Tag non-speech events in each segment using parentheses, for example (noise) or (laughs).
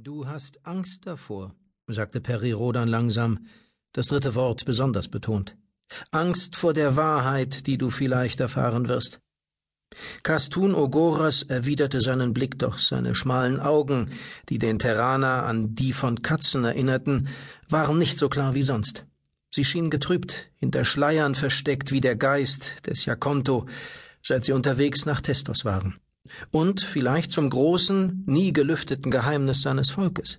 Du hast Angst davor, sagte Peri Rodan langsam, das dritte Wort besonders betont. Angst vor der Wahrheit, die du vielleicht erfahren wirst. Kastun Ogoras erwiderte seinen Blick, doch seine schmalen Augen, die den Terraner an die von Katzen erinnerten, waren nicht so klar wie sonst. Sie schienen getrübt, hinter Schleiern versteckt wie der Geist des Jakonto, seit sie unterwegs nach Testos waren. Und vielleicht zum großen, nie gelüfteten Geheimnis seines Volkes.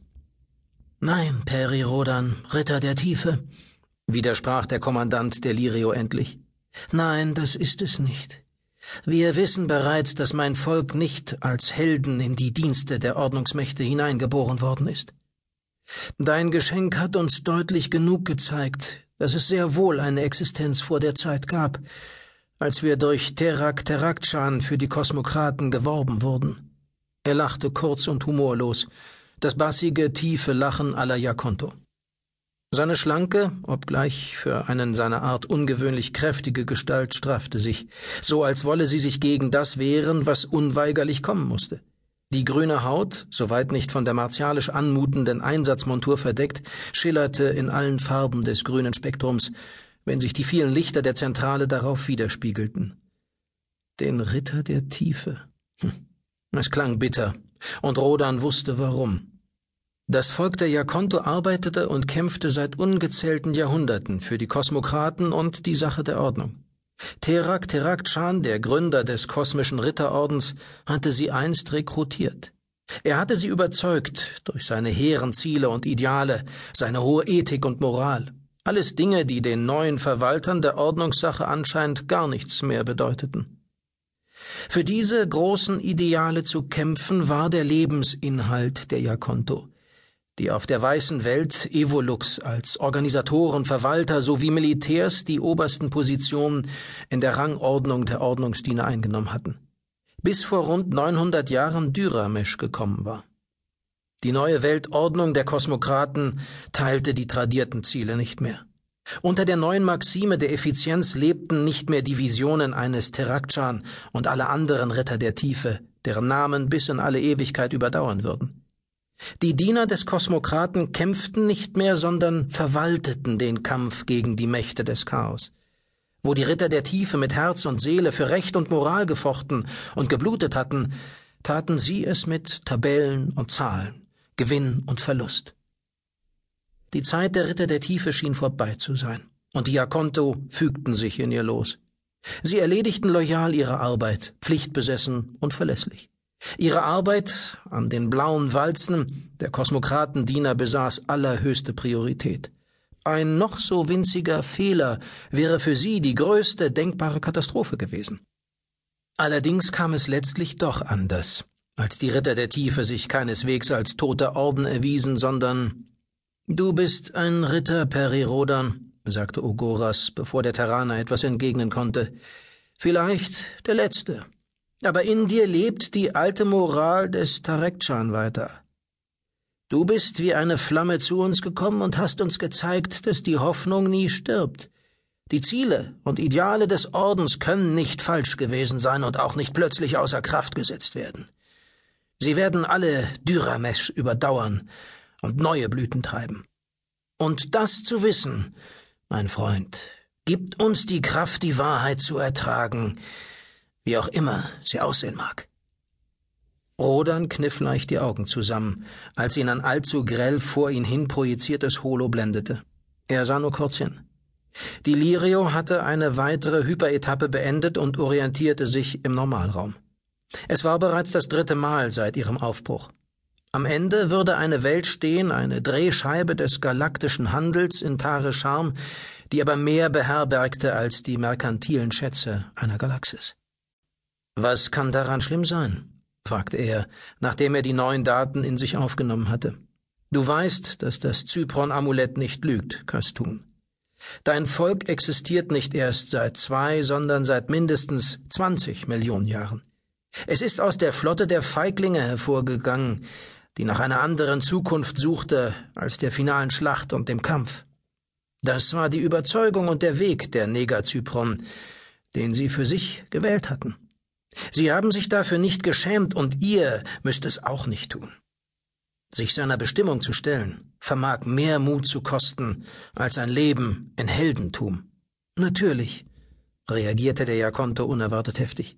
Nein, Peri Rodan, Ritter der Tiefe, widersprach der Kommandant der Lirio endlich. Nein, das ist es nicht. Wir wissen bereits, dass mein Volk nicht als Helden in die Dienste der Ordnungsmächte hineingeboren worden ist. Dein Geschenk hat uns deutlich genug gezeigt, dass es sehr wohl eine Existenz vor der Zeit gab, als wir durch Terak Teraktschan für die Kosmokraten geworben wurden. Er lachte kurz und humorlos, das bassige, tiefe Lachen aller Jakonto. Seine schlanke, obgleich für einen seiner Art ungewöhnlich kräftige Gestalt straffte sich, so als wolle sie sich gegen das wehren, was unweigerlich kommen musste. Die grüne Haut, soweit nicht von der martialisch anmutenden Einsatzmontur verdeckt, schillerte in allen Farben des grünen Spektrums, wenn sich die vielen Lichter der Zentrale darauf widerspiegelten. Den Ritter der Tiefe. Hm. Es klang bitter, und Rodan wusste warum. Das Volk der Jakonto arbeitete und kämpfte seit ungezählten Jahrhunderten für die Kosmokraten und die Sache der Ordnung. Terak Terakchan, der Gründer des kosmischen Ritterordens, hatte sie einst rekrutiert. Er hatte sie überzeugt durch seine hehren Ziele und Ideale, seine hohe Ethik und Moral. Alles Dinge, die den neuen Verwaltern der Ordnungssache anscheinend gar nichts mehr bedeuteten. Für diese großen Ideale zu kämpfen war der Lebensinhalt der Jakonto die auf der weißen Welt Evolux als Organisatoren, Verwalter sowie Militärs die obersten Positionen in der Rangordnung der Ordnungsdiener eingenommen hatten, bis vor rund 900 Jahren Dyramesh gekommen war. Die neue Weltordnung der Kosmokraten teilte die tradierten Ziele nicht mehr. Unter der neuen Maxime der Effizienz lebten nicht mehr die Visionen eines Terakchan und alle anderen Ritter der Tiefe, deren Namen bis in alle Ewigkeit überdauern würden. Die Diener des Kosmokraten kämpften nicht mehr, sondern verwalteten den Kampf gegen die Mächte des Chaos. Wo die Ritter der Tiefe mit Herz und Seele für Recht und Moral gefochten und geblutet hatten, taten sie es mit Tabellen und Zahlen, Gewinn und Verlust. Die Zeit der Ritter der Tiefe schien vorbei zu sein, und die Akonto fügten sich in ihr los. Sie erledigten loyal ihre Arbeit, pflichtbesessen und verlässlich. Ihre Arbeit an den blauen Walzen der Kosmokratendiener besaß allerhöchste Priorität. Ein noch so winziger Fehler wäre für sie die größte denkbare Katastrophe gewesen. Allerdings kam es letztlich doch anders, als die Ritter der Tiefe sich keineswegs als toter Orden erwiesen, sondern Du bist ein Ritter, Perirodan, sagte Ogoras, bevor der Terraner etwas entgegnen konnte. Vielleicht der letzte. Aber in dir lebt die alte Moral des Tarekchan weiter. Du bist wie eine Flamme zu uns gekommen und hast uns gezeigt, dass die Hoffnung nie stirbt. Die Ziele und Ideale des Ordens können nicht falsch gewesen sein und auch nicht plötzlich außer Kraft gesetzt werden. Sie werden alle Dyramesh überdauern und neue Blüten treiben. Und das zu wissen, mein Freund, gibt uns die Kraft, die Wahrheit zu ertragen, wie auch immer sie aussehen mag. Rodan kniff leicht die Augen zusammen, als ihn ein allzu grell vor ihn hin projiziertes Holo blendete. Er sah nur kurz hin. Die Lirio hatte eine weitere Hyperetappe beendet und orientierte sich im Normalraum. Es war bereits das dritte Mal seit ihrem Aufbruch. Am Ende würde eine Welt stehen, eine Drehscheibe des galaktischen Handels in Tare Charm, die aber mehr beherbergte als die merkantilen Schätze einer Galaxis. Was kann daran schlimm sein? fragte er, nachdem er die neuen Daten in sich aufgenommen hatte. Du weißt, dass das Zypron-Amulett nicht lügt, Kastun. Dein Volk existiert nicht erst seit zwei, sondern seit mindestens zwanzig Millionen Jahren. Es ist aus der Flotte der Feiglinge hervorgegangen, die nach einer anderen Zukunft suchte als der finalen Schlacht und dem Kampf. Das war die Überzeugung und der Weg der Negerzypron, den sie für sich gewählt hatten. Sie haben sich dafür nicht geschämt, und ihr müsst es auch nicht tun. sich seiner Bestimmung zu stellen, vermag mehr Mut zu kosten als ein Leben in Heldentum. Natürlich, reagierte der Jakonto unerwartet heftig.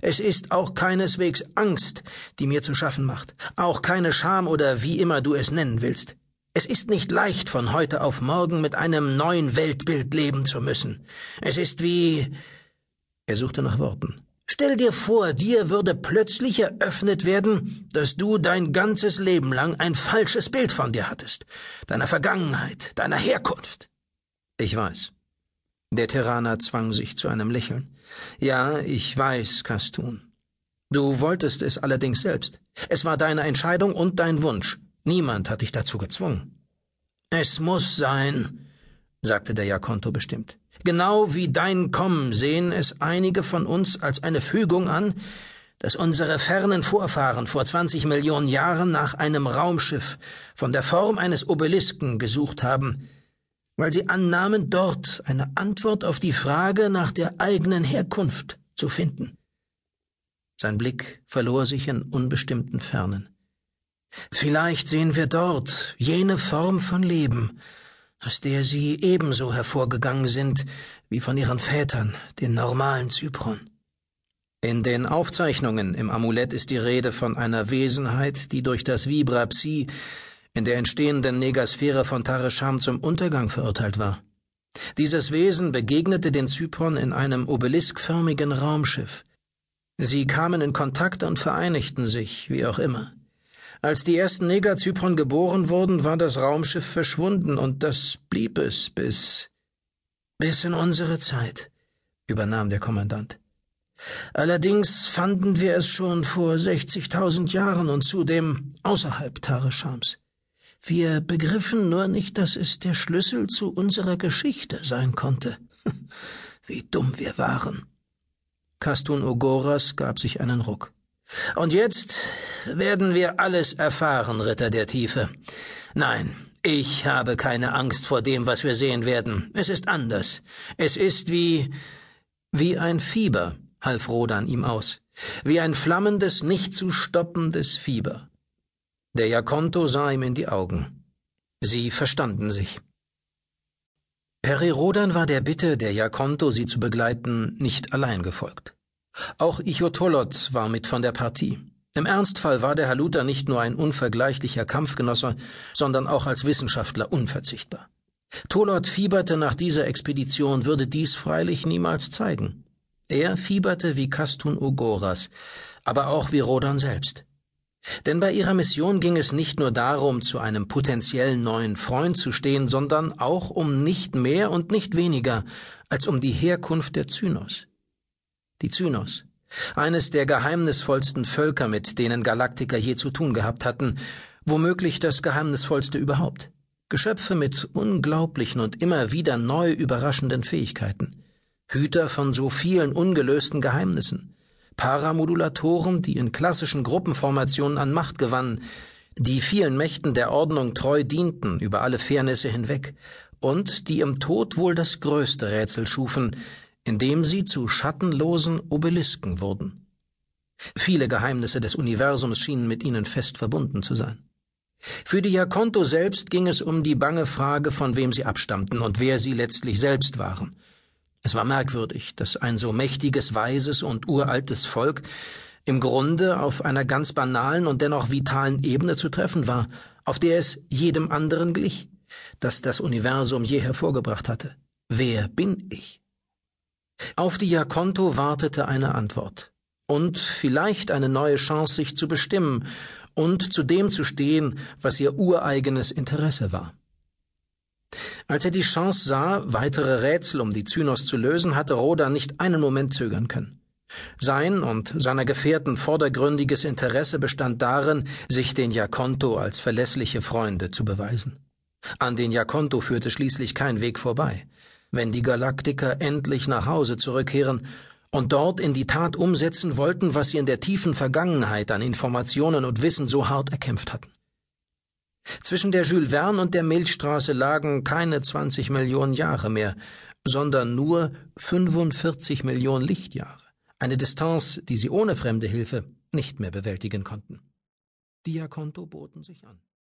Es ist auch keineswegs Angst, die mir zu schaffen macht, auch keine Scham oder wie immer du es nennen willst. Es ist nicht leicht, von heute auf morgen mit einem neuen Weltbild leben zu müssen. Es ist wie. Er suchte nach Worten. Stell dir vor, dir würde plötzlich eröffnet werden, dass du dein ganzes Leben lang ein falsches Bild von dir hattest, deiner Vergangenheit, deiner Herkunft. Ich weiß. Der Terraner zwang sich zu einem Lächeln. Ja, ich weiß, Kastun. Du wolltest es allerdings selbst. Es war deine Entscheidung und dein Wunsch. Niemand hat dich dazu gezwungen. Es muss sein, sagte der Jakonto bestimmt. Genau wie dein Kommen sehen es einige von uns als eine Fügung an, dass unsere fernen Vorfahren vor 20 Millionen Jahren nach einem Raumschiff von der Form eines Obelisken gesucht haben, weil sie annahmen, dort eine Antwort auf die Frage nach der eigenen Herkunft zu finden. Sein Blick verlor sich in unbestimmten Fernen. Vielleicht sehen wir dort jene Form von Leben, aus der sie ebenso hervorgegangen sind wie von ihren Vätern, den normalen Zypron. In den Aufzeichnungen im Amulett ist die Rede von einer Wesenheit, die durch das Vibra Psi in der entstehenden Negasphäre von Taresham zum Untergang verurteilt war. Dieses Wesen begegnete den Zypern in einem obeliskförmigen Raumschiff. Sie kamen in Kontakt und vereinigten sich, wie auch immer. Als die ersten Negerzypern geboren wurden, war das Raumschiff verschwunden, und das blieb es bis bis in unsere Zeit, übernahm der Kommandant. Allerdings fanden wir es schon vor 60.000 Jahren und zudem außerhalb Tareshams. Wir begriffen nur nicht, dass es der Schlüssel zu unserer Geschichte sein konnte. (laughs) Wie dumm wir waren. Kastun Ogoras gab sich einen Ruck. Und jetzt werden wir alles erfahren, Ritter der Tiefe. Nein, ich habe keine Angst vor dem, was wir sehen werden. Es ist anders. Es ist wie wie ein Fieber, half Rodan ihm aus, wie ein flammendes, nicht zu stoppendes Fieber. Der Jakonto sah ihm in die Augen. Sie verstanden sich. Peri Rodan war der Bitte der Jakonto, sie zu begleiten, nicht allein gefolgt. Auch Ichotolot war mit von der Partie. Im Ernstfall war der Haluta nicht nur ein unvergleichlicher Kampfgenosse, sondern auch als Wissenschaftler unverzichtbar. Tolot fieberte nach dieser Expedition, würde dies freilich niemals zeigen. Er fieberte wie Kastun Ogoras, aber auch wie Rodan selbst. Denn bei ihrer Mission ging es nicht nur darum, zu einem potenziellen neuen Freund zu stehen, sondern auch um nicht mehr und nicht weniger als um die Herkunft der Zynos die Zynos, eines der geheimnisvollsten Völker, mit denen Galaktiker je zu tun gehabt hatten, womöglich das geheimnisvollste überhaupt. Geschöpfe mit unglaublichen und immer wieder neu überraschenden Fähigkeiten, Hüter von so vielen ungelösten Geheimnissen, Paramodulatoren, die in klassischen Gruppenformationen an Macht gewannen, die vielen Mächten der Ordnung treu dienten über alle Fairnisse hinweg und die im Tod wohl das größte Rätsel schufen, indem sie zu schattenlosen Obelisken wurden. Viele Geheimnisse des Universums schienen mit ihnen fest verbunden zu sein. Für die Jakonto selbst ging es um die bange Frage, von wem sie abstammten und wer sie letztlich selbst waren. Es war merkwürdig, dass ein so mächtiges, weises und uraltes Volk im Grunde auf einer ganz banalen und dennoch vitalen Ebene zu treffen war, auf der es jedem anderen glich, das das Universum je hervorgebracht hatte. Wer bin ich? Auf die Jakonto wartete eine Antwort und vielleicht eine neue Chance, sich zu bestimmen und zu dem zu stehen, was ihr ureigenes Interesse war. Als er die Chance sah, weitere Rätsel um die Zynos zu lösen, hatte Roda nicht einen Moment zögern können. Sein und seiner Gefährten vordergründiges Interesse bestand darin, sich den Jakonto als verlässliche Freunde zu beweisen. An den Jakonto führte schließlich kein Weg vorbei wenn die Galaktiker endlich nach Hause zurückkehren und dort in die Tat umsetzen wollten, was sie in der tiefen Vergangenheit an Informationen und Wissen so hart erkämpft hatten. Zwischen der Jules Verne und der Milchstraße lagen keine 20 Millionen Jahre mehr, sondern nur 45 Millionen Lichtjahre, eine Distanz, die sie ohne fremde Hilfe nicht mehr bewältigen konnten. Diakonto boten sich an.